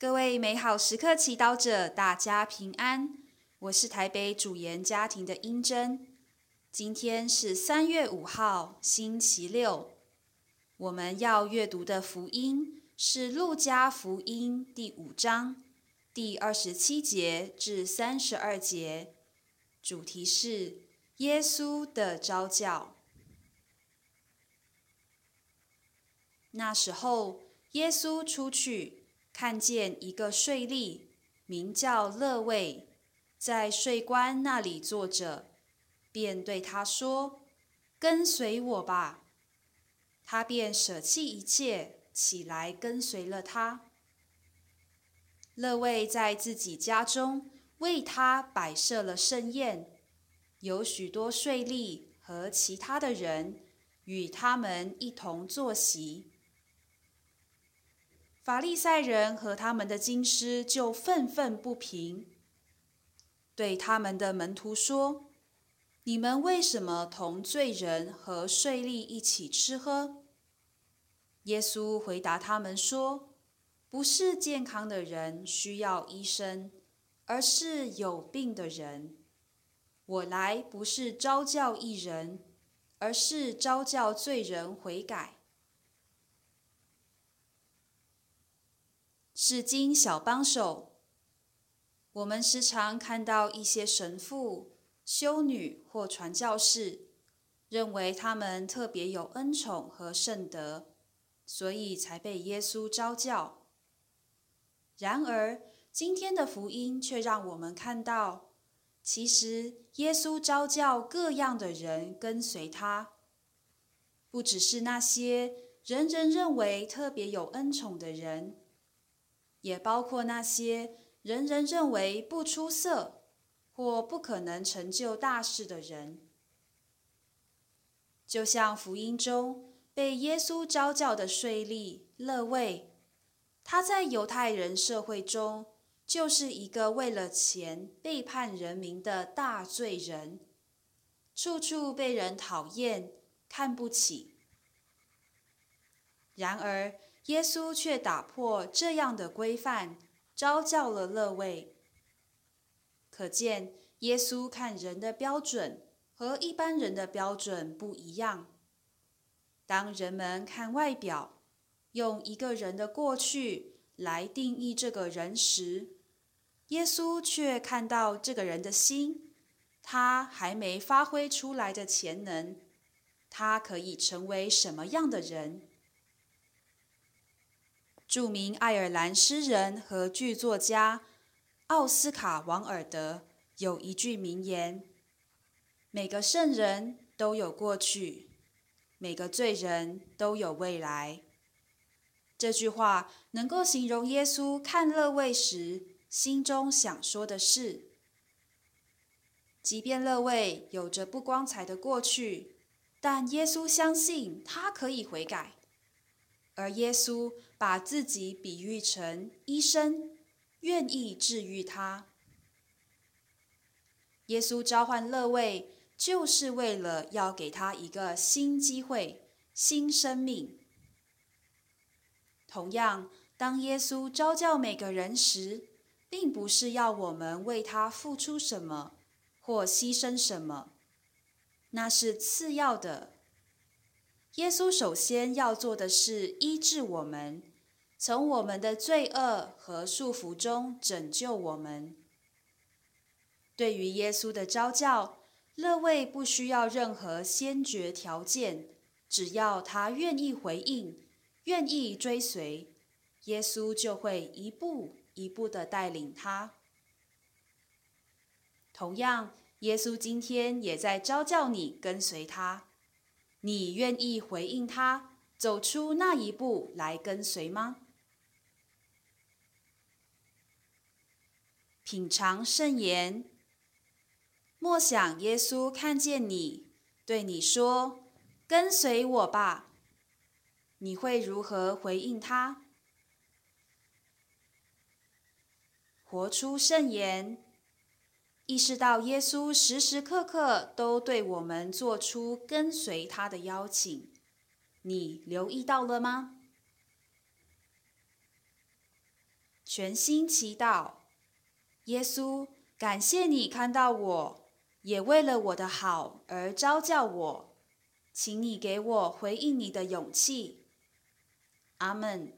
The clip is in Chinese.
各位美好时刻祈祷者，大家平安。我是台北主研家庭的英珍。今天是三月五号，星期六。我们要阅读的福音是《路加福音》第五章第二十七节至三十二节，主题是耶稣的招教。那时候，耶稣出去。看见一个税吏，名叫乐卫，在税官那里坐着，便对他说：“跟随我吧。”他便舍弃一切，起来跟随了他。乐卫在自己家中为他摆设了盛宴，有许多税吏和其他的人与他们一同坐席。法利赛人和他们的经师就愤愤不平，对他们的门徒说：“你们为什么同罪人和税吏一起吃喝？”耶稣回答他们说：“不是健康的人需要医生，而是有病的人。我来不是招教一人，而是招教罪人悔改。”是经小帮手。我们时常看到一些神父、修女或传教士，认为他们特别有恩宠和圣德，所以才被耶稣招教。然而，今天的福音却让我们看到，其实耶稣招教各样的人跟随他，不只是那些人人认为特别有恩宠的人。也包括那些人人认为不出色或不可能成就大事的人，就像福音中被耶稣招教的税吏勒卫，他在犹太人社会中就是一个为了钱背叛人民的大罪人，处处被人讨厌、看不起。然而，耶稣却打破这样的规范，招教了乐位。可见，耶稣看人的标准和一般人的标准不一样。当人们看外表，用一个人的过去来定义这个人时，耶稣却看到这个人的心，他还没发挥出来的潜能，他可以成为什么样的人？著名爱尔兰诗人和剧作家奥斯卡·王尔德有一句名言：“每个圣人都有过去，每个罪人都有未来。”这句话能够形容耶稣看乐位时心中想说的事。即便乐位有着不光彩的过去，但耶稣相信他可以悔改。而耶稣把自己比喻成医生，愿意治愈他。耶稣召唤乐位，就是为了要给他一个新机会、新生命。同样，当耶稣召教每个人时，并不是要我们为他付出什么或牺牲什么，那是次要的。耶稣首先要做的是医治我们，从我们的罪恶和束缚中拯救我们。对于耶稣的招教，乐位不需要任何先决条件，只要他愿意回应、愿意追随，耶稣就会一步一步的带领他。同样，耶稣今天也在招教你跟随他。你愿意回应他，走出那一步来跟随吗？品尝圣言，默想耶稣看见你，对你说：“跟随我吧。”你会如何回应他？活出圣言。意识到耶稣时时刻刻都对我们做出跟随他的邀请，你留意到了吗？全心祈祷。耶稣，感谢你看到我，也为了我的好而招教我，请你给我回应你的勇气。阿门。